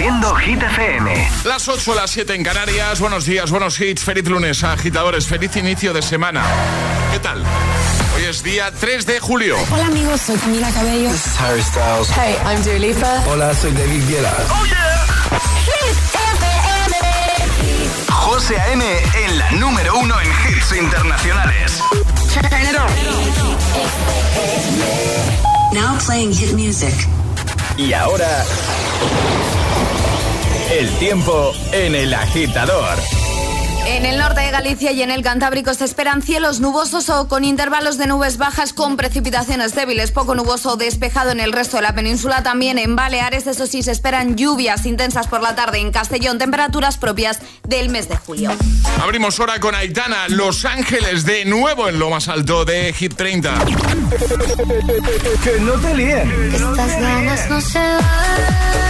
Haciendo Hit FM. Las 8 las 7 en Canarias. Buenos días, buenos hits. Feliz lunes, agitadores. Feliz inicio de semana. ¿Qué tal? Hoy es día 3 de julio. Hola amigos, soy Camila Cabello. This is Harry Styles. Hey, I'm Dua Lipa. Hola, soy David Guetta. ¡Oh, yeah! Hit FM. José A.M. en la número uno en hits internacionales. Now playing hit music. Y ahora... El tiempo en el agitador. En el norte de Galicia y en el Cantábrico se esperan cielos nubosos o con intervalos de nubes bajas con precipitaciones débiles, poco nuboso o despejado en el resto de la península. También en Baleares, eso sí, se esperan lluvias intensas por la tarde. En Castellón, temperaturas propias del mes de julio. Abrimos hora con Aitana, Los Ángeles, de nuevo en lo más alto de Hit 30. que no te líen. Estas ganas no se van.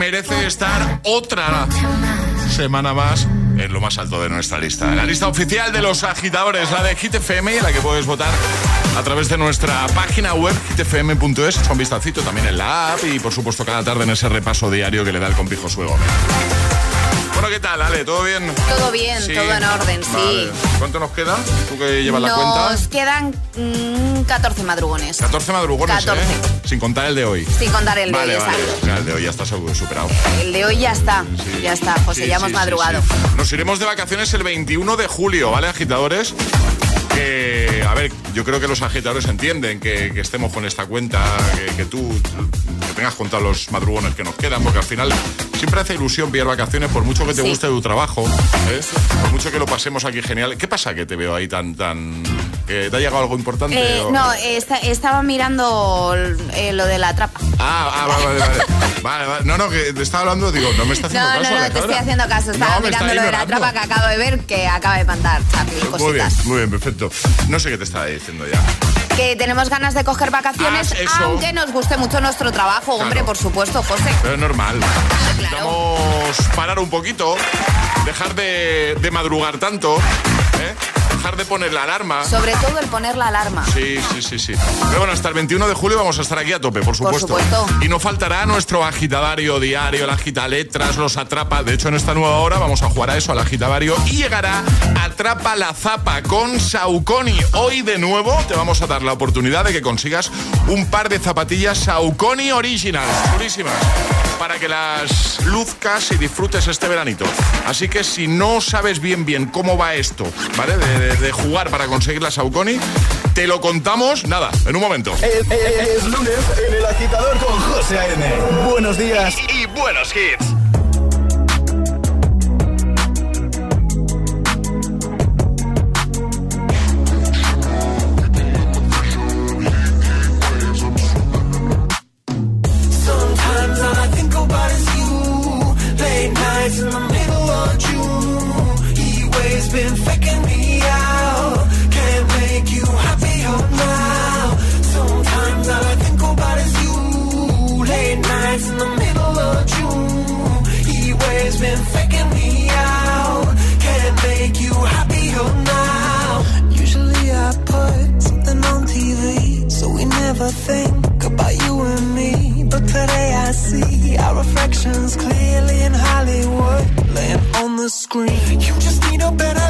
Merece estar otra semana más en lo más alto de nuestra lista. La lista oficial de los agitadores, la de Hit FM, la que puedes votar a través de nuestra página web hitfm.es. Echa un vistacito también en la app y por supuesto cada tarde en ese repaso diario que le da el compijo suego. ¿Qué tal, Ale? ¿Todo bien? Todo bien, todo en orden, sí. Vale. ¿Cuánto nos queda? ¿Tú que llevas la cuenta? Nos quedan mm, 14 madrugones. 14 madrugones, 14. ¿eh? Sin contar el de hoy. Sin contar el de vale, hoy, vale. El de hoy ya está superado. El de hoy ya está. Sí. Ya está, José, Sí, ya hemos madrugado. Nos iremos de vacaciones el 21 de julio, ¿vale, agitadores? Que, a ver, yo creo que los agitadores entienden que, que estemos con esta cuenta, que, que tú que tengas contado los madrugones que nos quedan, porque al final siempre hace ilusión pillar vacaciones, por mucho que te Sí. guste tu trabajo, ¿eh? por mucho que lo pasemos aquí genial. ¿Qué pasa que te veo ahí tan, tan... que ¿Te ha llegado algo importante? Eh, o- no, esta- estaba mirando eh, lo de la trapa. Ah, ah, vale, vale, vale. Vale, vale. No, no, que te estaba hablando, digo, no me está haciendo No, no, caso. no, te estoy haciendo caso. Estaba No, mirando lo de la trapa que acabo de ver que acaba de mandar Chapi, Muy bien, muy bien, perfecto. No sé qué te estaba diciendo ya. Que tenemos ganas de coger vacaciones, Ah, aunque nos guste mucho nuestro trabajo, hombre, por supuesto, José. Pero es normal. Claro. Parar un poquito, dejar de, de madrugar tanto, ¿eh? Dejar de poner la alarma. Sobre todo el poner la alarma. Sí, sí, sí, sí. Pero bueno, hasta el 21 de julio vamos a estar aquí a tope, por supuesto. supuesto. Y no faltará nuestro agitadario diario, la agita letras, los atrapa. De hecho, en esta nueva hora vamos a jugar a eso, al agitadario. Y llegará Atrapa la Zapa con Sauconi. Hoy de nuevo te vamos a dar la oportunidad de que consigas un par de zapatillas Sauconi Original. Purísimas. Para que las luzcas y disfrutes este veranito. Así que si no sabes bien bien cómo va esto, ¿vale? De, jugar para conseguir la Sauconi, te lo contamos, nada, en un momento. Es, lunes en el agitador con José A.N. Buenos días y buenos hits. You just need a better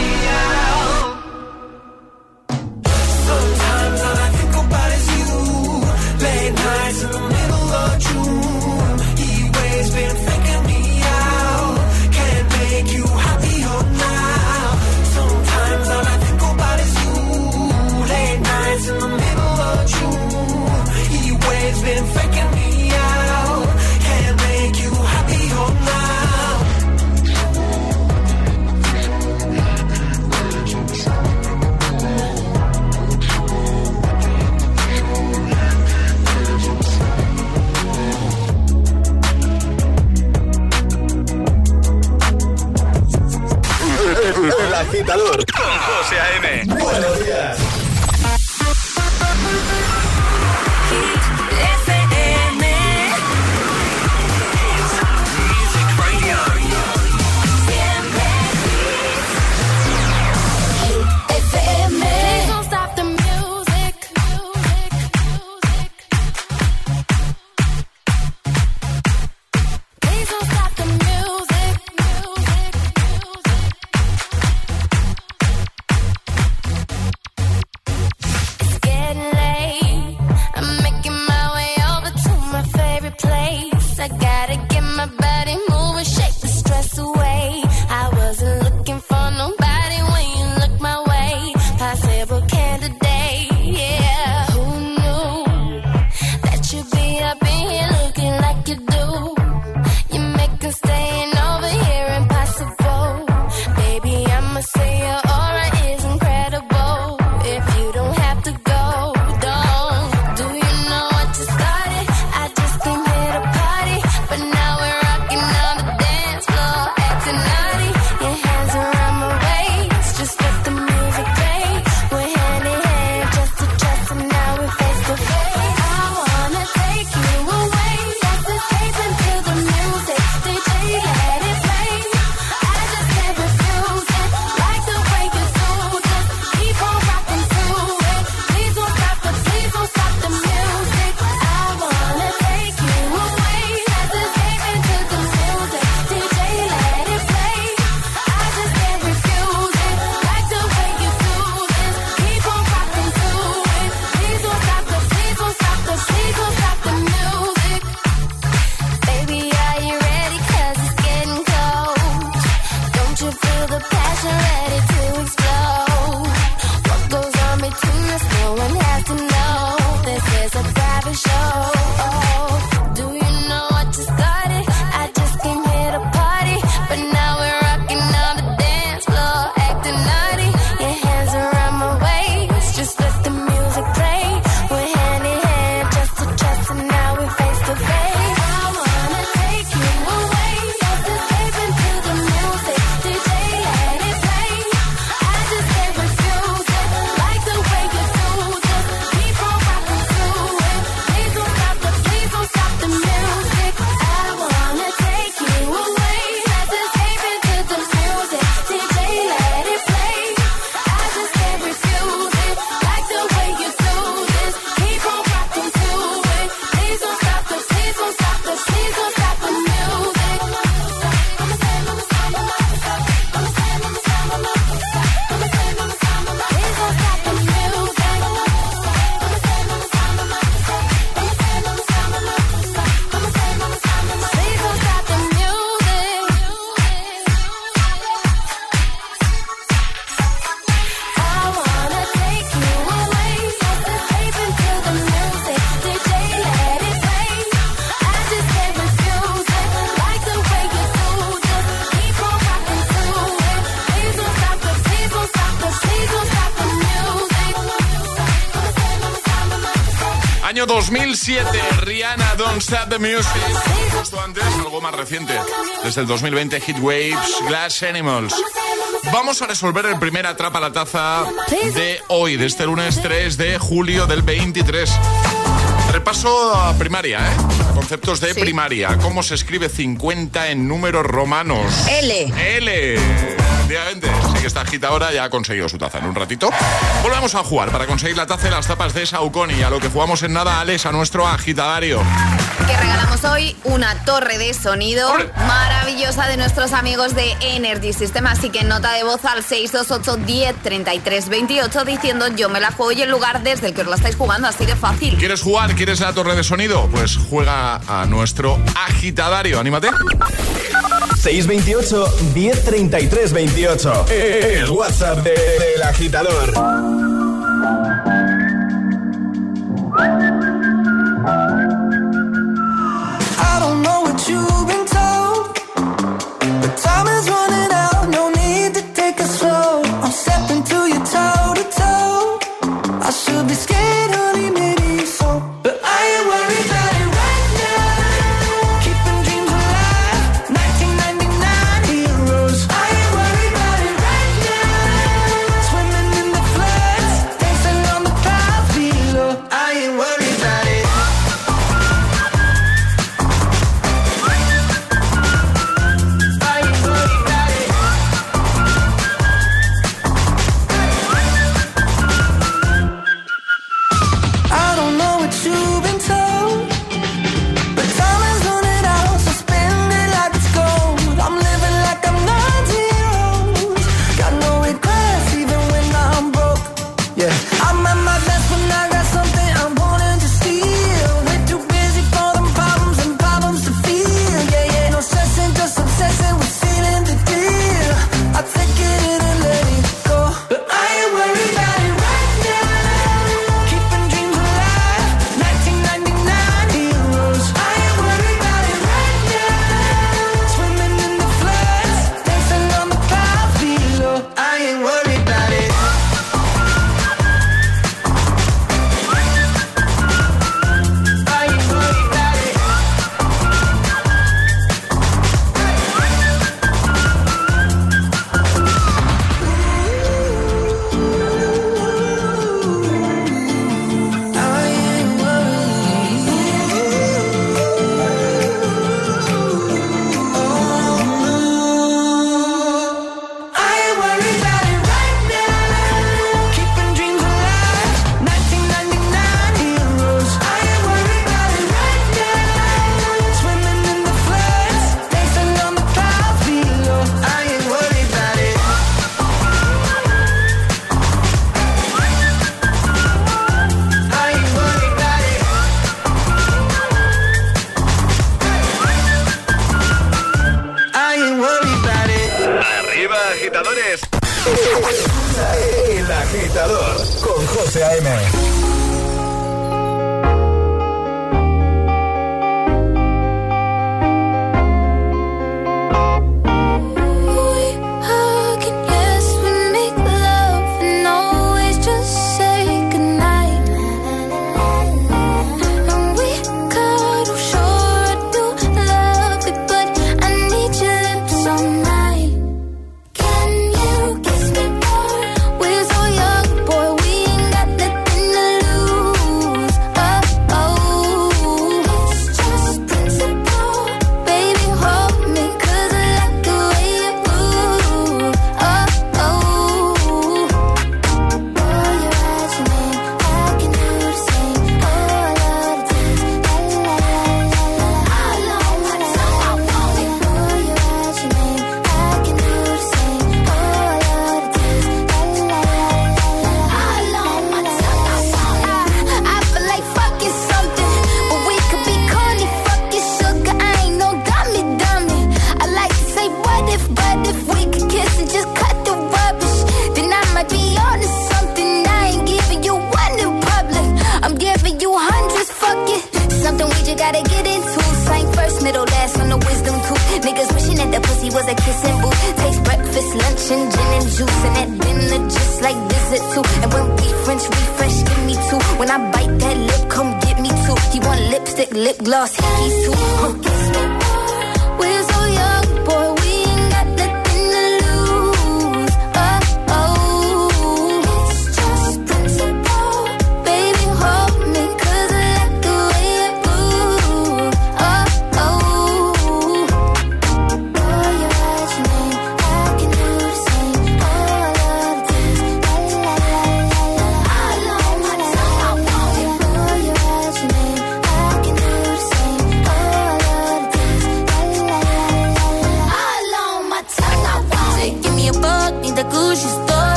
José A.M. Buenos. Music. Justo antes, algo más reciente, desde el 2020, Hit Waves, Glass Animals. Vamos a resolver el primer atrapa la taza de hoy, de este lunes 3 de julio del 23. Repaso a primaria, ¿eh? Conceptos de primaria. ¿Cómo se escribe 50 en números romanos? L. L. Efectivamente. Sí que está agitadora, ya ha conseguido su taza en un ratito. Volvemos a jugar para conseguir la taza de las tapas de Saucony. A lo que jugamos en nada, Alex, a nuestro agitadario que regalamos hoy una torre de sonido maravillosa de nuestros amigos de Energy System. Así que nota de voz al 628 10 33 28 diciendo yo me la juego y el lugar desde el que os la estáis jugando, así de fácil. ¿Quieres jugar? ¿Quieres la torre de sonido? Pues juega a nuestro agitadario. Anímate. 628 1033 28. El WhatsApp del de, de agitador.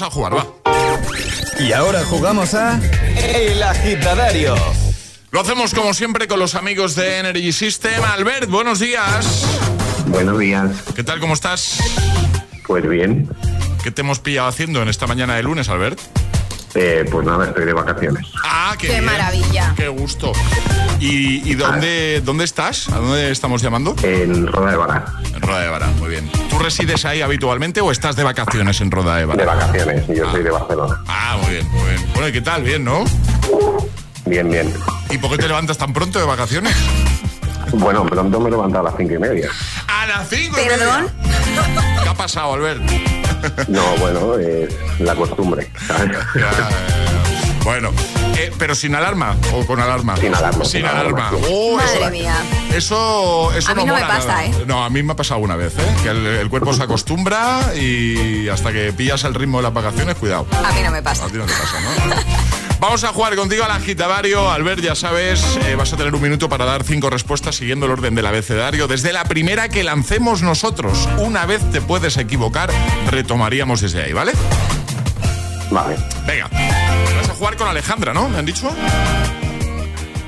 Vamos a jugar, va. Y ahora jugamos a El Agitadario. Lo hacemos como siempre con los amigos de Energy System. Albert, buenos días. Buenos días. ¿Qué tal? ¿Cómo estás? Pues bien, ¿Qué te hemos pillado haciendo en esta mañana de lunes, Albert? eh, pues nada, estoy de vacaciones. Ah, qué, Qué bien. maravilla. Qué gusto. ¿Y, y dónde, dónde estás? ¿A dónde estamos llamando? En Roda de Vara, En Roda de Vara, muy bien. ¿Tú resides ahí habitualmente o estás de vacaciones en Roda de Vara? de vacaciones, y yo soy de Barcelona. Ah, muy bien, muy bien. Bueno, ¿y qué tal? Bien, ¿no? Bien, bien. ¿Y por qué te levantas tan pronto de vacaciones? Bueno, pronto me he levantado a las cinco y media. A las 5 ¿Perdón? ¿Qué ha pasado, Albert? No, bueno, es la costumbre. ¿sabes? Ya, ya, ya. Bueno, eh, pero sin alarma o con alarma. Sin alarma, Sin sin alarma. Oh, Madre eso- mía. Eso, eso A mí no me pasa, nada. ¿eh? No, a mí me ha pasado una vez, ¿eh? Que el, el cuerpo se acostumbra y hasta que pillas el ritmo de las vacaciones, cuidado. A mí no me pasa. A ti no te pasa, ¿no? Vamos a jugar contigo al agitadario. Albert, ya sabes, eh, vas a tener un minuto para dar cinco respuestas siguiendo el orden del abecedario. Desde la primera que lancemos nosotros. Una vez te puedes equivocar, retomaríamos desde ahí, ¿vale? Vale, Venga. Vas a jugar con Alejandra, ¿no? ¿Me han dicho?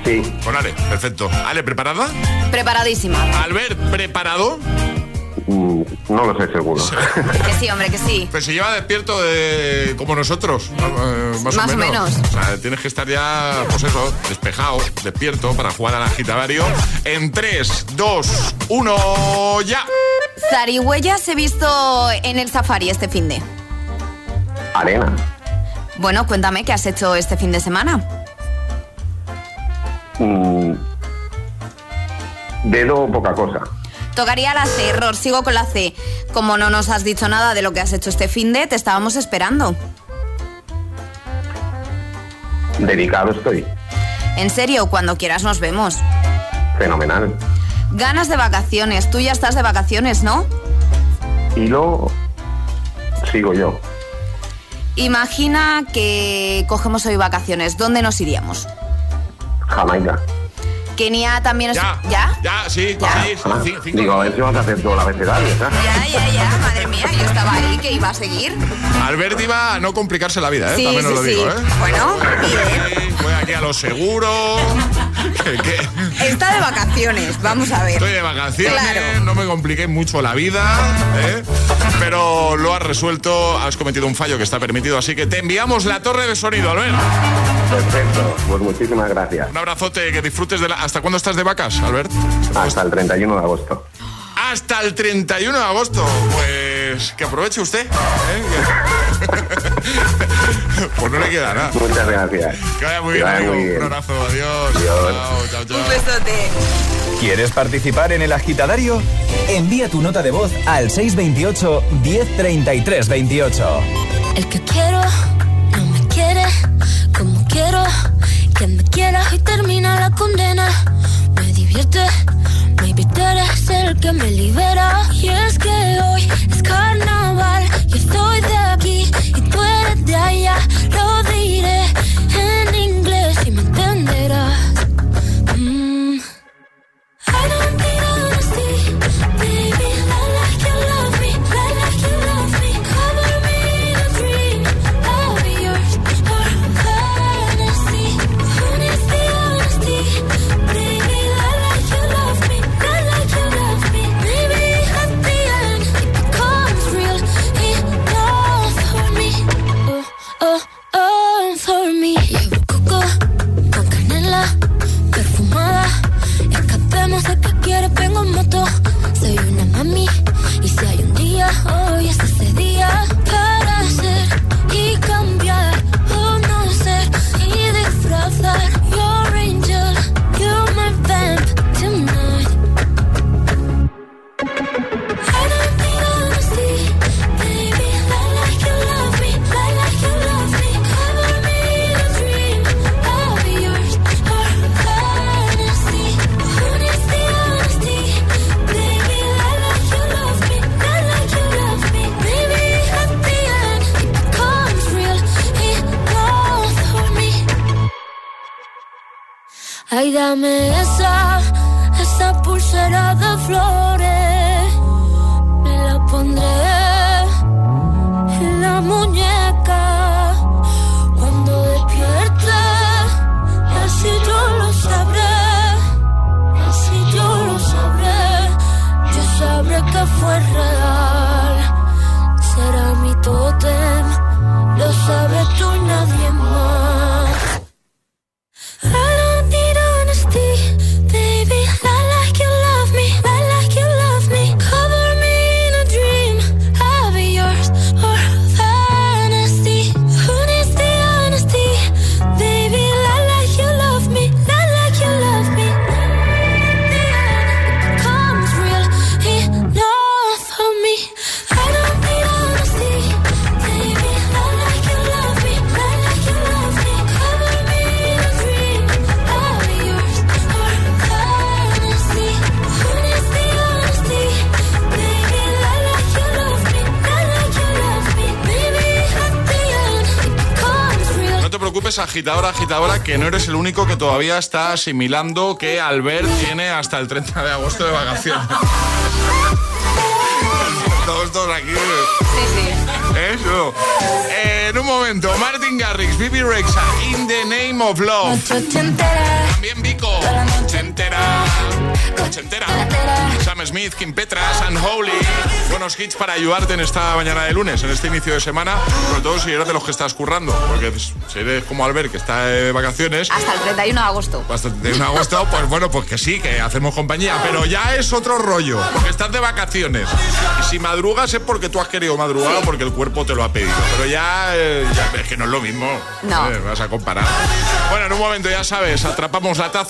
sí, Con Ale, perfecto. Ale, ¿preparada? Preparadísima. Albert, ¿preparado? mm, no lo sé seguro. Que sí, hombre, que sí. Pues se lleva despierto de como nosotros, eh, más, Más o o menos. menos. O sea, tienes que estar ya, pues eso, despejado, despierto para jugar al agitadario. En 3, 2, 1, ya. Zarigüeyas he visto en el safari este fin de. Arena, Bueno, cuéntame qué has hecho este fin de semana. mm, dedo poca cosa. Tocaría la C, error, sigo con la C. Como no nos has dicho nada de lo que has hecho este fin de, te estábamos esperando. Dedicado estoy. En serio, cuando quieras nos vemos. Fenomenal. Ganas de vacaciones, tú ya estás de vacaciones, ¿no? Y lo sigo yo. Imagina que cogemos hoy vacaciones, ¿dónde nos iríamos? Jamaica. Kenia también es... Ya. ¿Ya? Ya, sí, Ya. sí, sí, Ah, digo, a ver si vas a hacer todo la. Ya, ya, ya, madre mía, yo estaba ahí que iba a seguir. Albert iba a no complicarse la vida, ¿eh? Sí, También os sí, lo digo, ¿eh? Bueno, bien. Sí, Voy aquí a lo seguro. que- que- Está de vacaciones, vamos a ver. Estoy de vacaciones, Claro. no me compliqué mucho la vida, ¿eh? pero lo has resuelto, has cometido un fallo que está permitido, así que te enviamos la torre de sonido, Albert. Perfecto, pues muchísimas gracias. Un abrazote, que disfrutes de la... ¿Hasta cuándo estás de vacas, Albert? Hasta el 31 de agosto. Hasta el 31 de agosto. Pues que aproveche usted. ¿eh? pues no le queda nada. Muchas gracias. Que vaya muy Que bien, vaya amigo. muy bien. Un abrazo, adiós. Adiós. Chao, chao, chao. Un besote. ¿Quieres participar en El Agitadario? Envía tu nota de voz al 628 1033 28. El que quiero no me quiere como quiero que me quiera y termina la condena. Me divierte, Maybe tú eres el que me libera. Y es que hoy es carnaval. Agitadora, agitadora, que no eres el único que todavía está asimilando que Albert tiene hasta el 30 de agosto de vacaciones. Todos, todos aquí. Sí, sí. Eso. Eh, en un momento, Martin Garrix, Bibi Rexa, In the Name of Love. También Chentera, Sam Smith, Kim Petras, Unholy. Buenos hits para ayudarte en esta mañana de lunes, en este inicio de semana, sobre todo si eres de los que estás currando, porque si eres como Albert, que está de vacaciones, Hasta el 31 de agosto. hasta el 31 de agosto, pues bueno, pues que sí, que hacemos compañía, pero ya es otro rollo, porque estás de vacaciones. Y si madrugas es porque tú has querido madrugar o porque el cuerpo te lo ha pedido, pero ya, eh, ya es que no es lo mismo. No. Eh, vas a comparar. Bueno, en un momento ya sabes, atrapamos la taza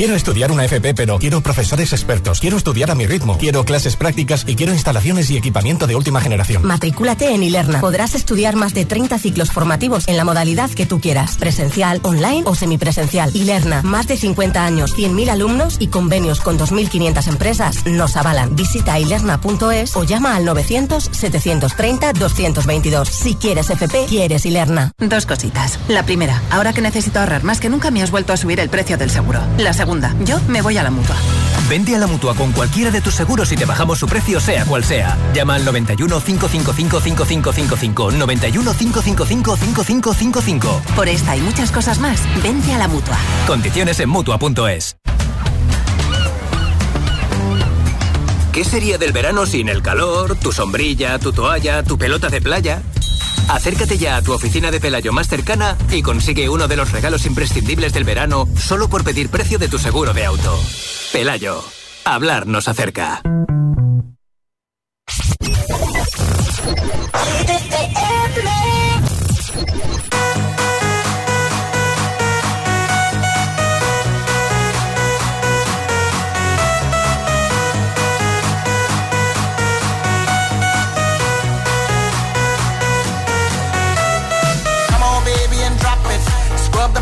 Quiero estudiar una FP, pero quiero profesores expertos. Quiero estudiar a mi ritmo. Quiero clases prácticas y quiero instalaciones y equipamiento de última generación. Matricúlate en Ilerna. Podrás estudiar más de 30 ciclos formativos en la modalidad que tú quieras. Presencial, online o semipresencial. Ilerna. Más de 50 años, 100.000 alumnos y convenios con 2.500 empresas nos avalan. Visita ilerna.es o llama al 900-730-222. Si quieres FP, quieres Ilerna. Dos cositas. La primera, ahora que necesito ahorrar más que nunca me has vuelto a subir el precio del seguro. La segunda, yo me voy a la mutua. Vente a la mutua con cualquiera de tus seguros y te bajamos su precio, sea cual sea. Llama al 91 555 5555. 91 555 5555. Por esta y muchas cosas más, vente a la mutua. Condiciones en mutua.es. ¿Qué sería del verano sin el calor, tu sombrilla, tu toalla, tu pelota de playa? Acércate ya a tu oficina de Pelayo más cercana y consigue uno de los regalos imprescindibles del verano solo por pedir precio de tu seguro de auto. Pelayo, hablar nos acerca.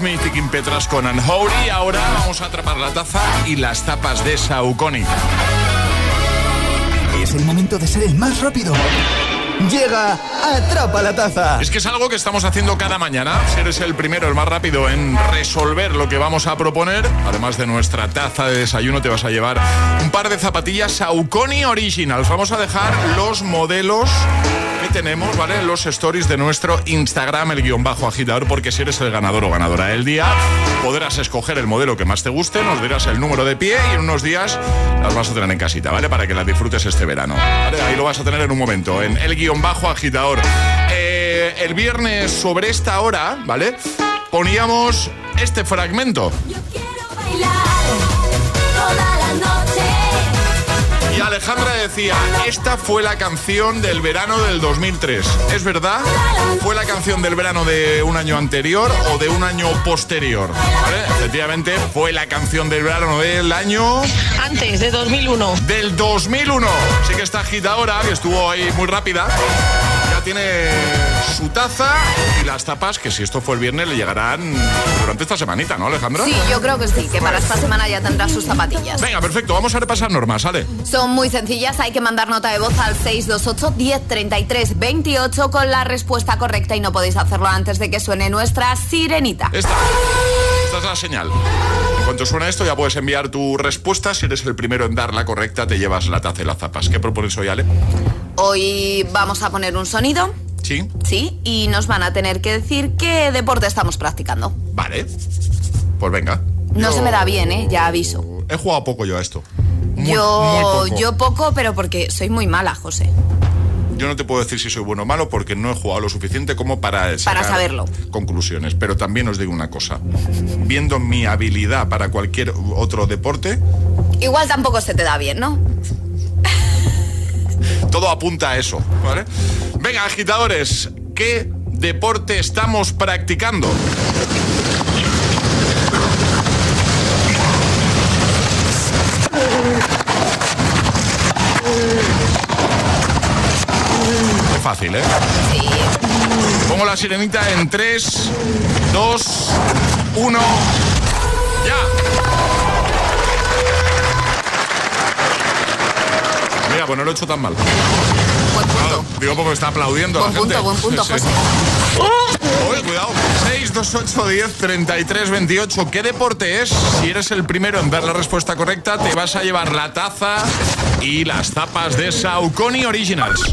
Smith y Kim Petras con. Ahora vamos a atrapar la taza y las tapas de Saucony. Es el momento de ser el más rápido. Llega Atrapa la Taza. Es que es algo que estamos haciendo cada mañana. Si eres el primero, el más rápido en resolver lo que vamos a proponer, además de nuestra taza de desayuno, te vas a llevar un par de zapatillas Saucony Originals. Vamos a dejar los modelos tenemos, ¿vale? Los stories de nuestro Instagram, el guion bajo agitador, porque si eres el ganador o ganadora del día, podrás escoger el modelo que más te guste, nos dirás el número de pie y en unos días las vas a tener en casita, ¿vale? Para que las disfrutes este verano. ¿vale? Ahí lo vas a tener en un momento, en el guion bajo agitador. Eh, el viernes sobre esta hora, ¿vale? Poníamos este fragmento. Y Alejandra decía, esta fue la canción del verano del 2003. ¿Es verdad? ¿Fue la canción del verano de un año anterior o de un año posterior? ¿Vale? Efectivamente, fue la canción del verano del año... Antes, de 2001. Del 2001. Sí que esta agitadora, que estuvo ahí muy rápida, ya tiene su taza y las tapas, que si esto fue el viernes, le llegarán durante esta semanita, ¿no, Alejandra? Sí, yo creo que sí, que para esta semana ya tendrá sus zapatillas. Venga, perfecto, vamos a repasar normas, ¿sale? Son muy sencillas, hay que mandar nota de voz al 628 1033 28 con la respuesta correcta y no podéis hacerlo antes de que suene nuestra sirenita. Esta. Esta es la señal. Cuanto suena esto, ya puedes enviar tu respuesta. Si eres el primero en dar la correcta, te llevas la taza y las zapas. ¿Qué propones hoy, Ale? Hoy vamos a poner un sonido. Sí. Sí, y nos van a tener que decir qué deporte estamos practicando. Vale. Pues venga. No Yo se me da bien, ¿eh? Ya aviso. He jugado poco yo a esto. Muy- yo, muy poco. yo poco, pero porque soy muy mala, José. Yo no te puedo decir si soy bueno o malo porque no he jugado lo suficiente como para, sacar saberlo. conclusiones. Pero también os digo una cosa. Viendo mi habilidad para cualquier otro deporte, Igual tampoco se te da bien, ¿no? todo apunta a eso, ¿vale? Venga, agitadores, ¿qué deporte estamos practicando? fácil, ¿eh? Sí. Pongo la sirenita en 3, 2, 1. ¡Ya! Mira, pues no lo he hecho tan mal. Buen digo porque está aplaudiendo buen la punto, gente. Buen punto, buen sí. punto, Oye, cuidado. 62810 3328. ¿Qué deporte es? Si eres el primero en dar la respuesta correcta, te vas a llevar la taza y las zapas de Saucony Originals.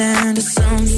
And something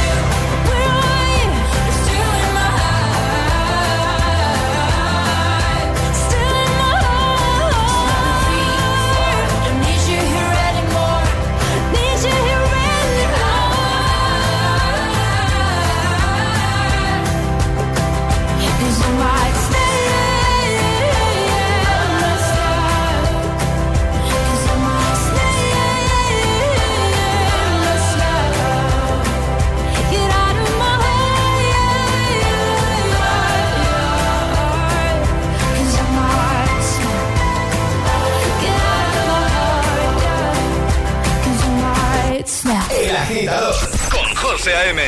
Agitador con José A.M.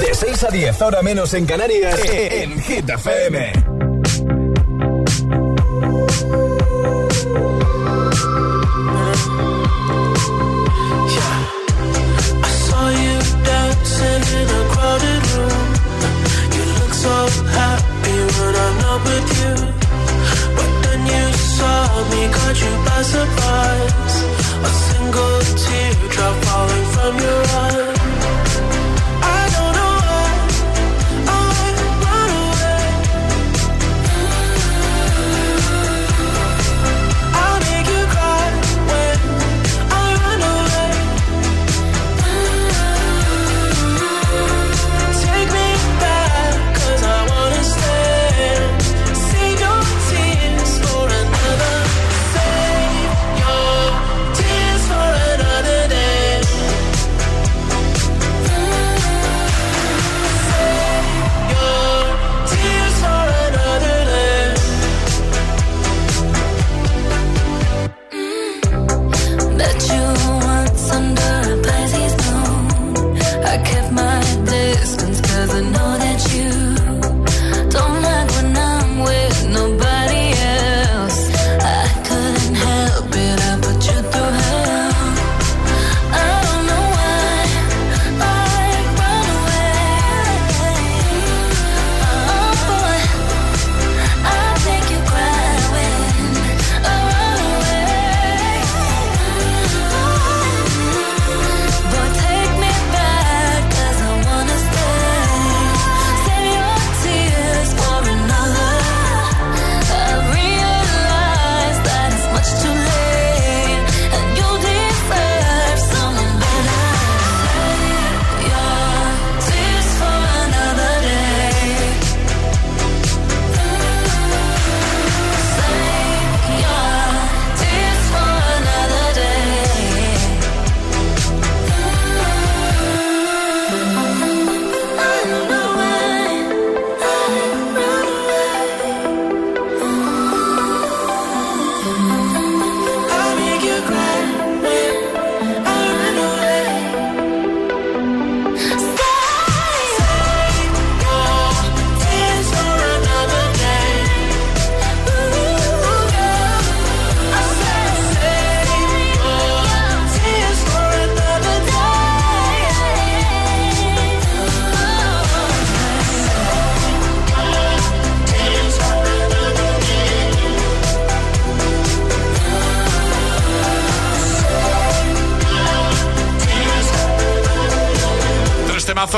De 6 a 10, ahora menos en Canarias, en Hit FM. I saw you dancing in a crowded room. You look so happy when I'm not with you. But then you saw me, caught you by surprise. A single teardrop falling on your own.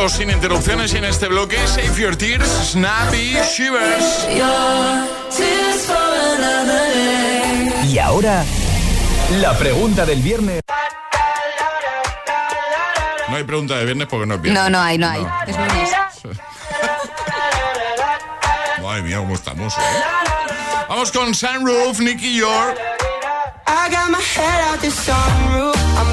Sin interrupciones y en este bloque Save Your Tears, Snappy Shivers. Y ahora, la pregunta del viernes. No hay pregunta de viernes porque no es viernes. No, no hay, no hay. Es lunes. Madre mía, cómo estamos, ¿eh? Vamos con Sunroof, Nicky York. I got my head out the sunroof. I'm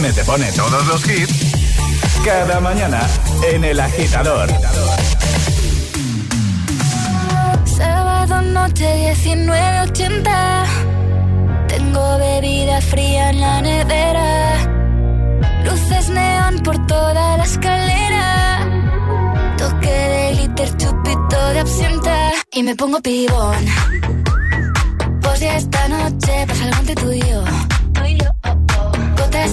A.M. te pone todos los hits cada mañana en El Agitador. Sábado noche 19.80 Tengo bebida fría en la nevera. Luces neón por toda la escalera. Toque de glitter, chupito de absenta. Y me pongo pibón. Pues ya esta noche pasa algo entre tú y yo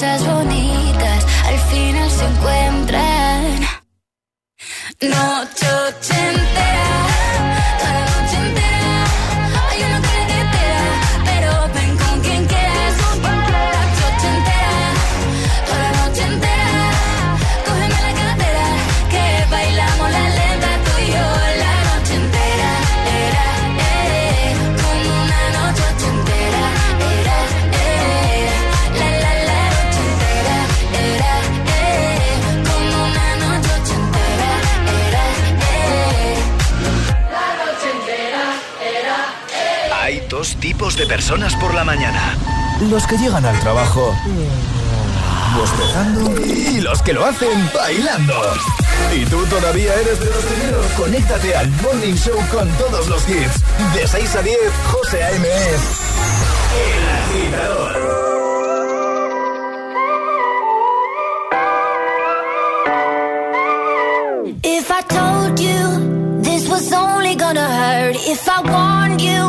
Las cosas personas por la mañana. Los que llegan al trabajo bostezando Y los que lo hacen bailando. ¿Y tú todavía eres de los primeros? Conéctate al Morning Show con todos los hits. De 6 a 10, José A.M. es El Agitador. If I told you this was only gonna hurt, if I warned you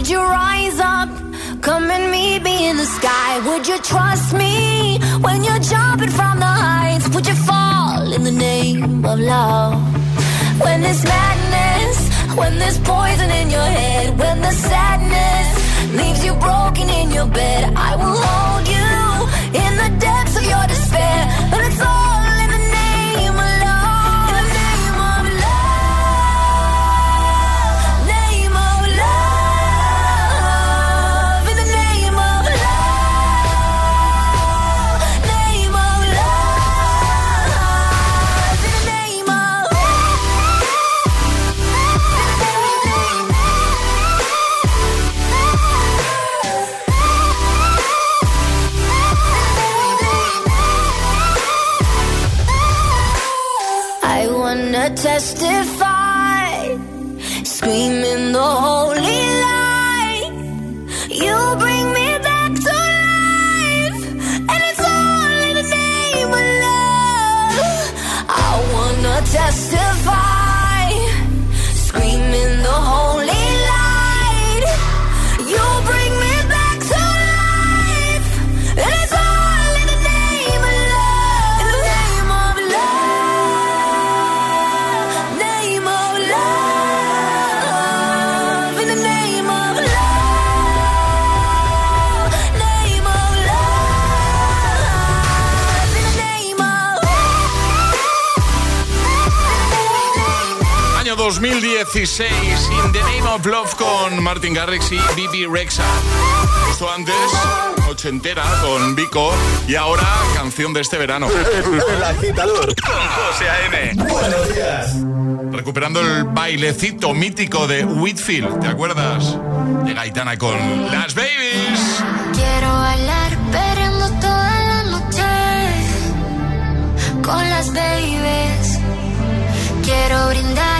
Would you rise up? Come and meet me in the sky. Would you trust me when you're jumping from the heights? Would you fall in the name of love? When there's madness, when there's poison in your head, when the sadness leaves you broken in your bed, I will hold you testify, 2016, In the Name of Love con Martin Garrix y Bibi Rexa. Justo antes, ochentera con Vico y ahora canción de este verano. El Agitador con José A.M. Buenos días. Recuperando el bailecito mítico de Whitfield, ¿te acuerdas? De Gaitana con Las Babies. Quiero bailar perreando toda la noche con las babies. Quiero brindar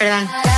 perdón.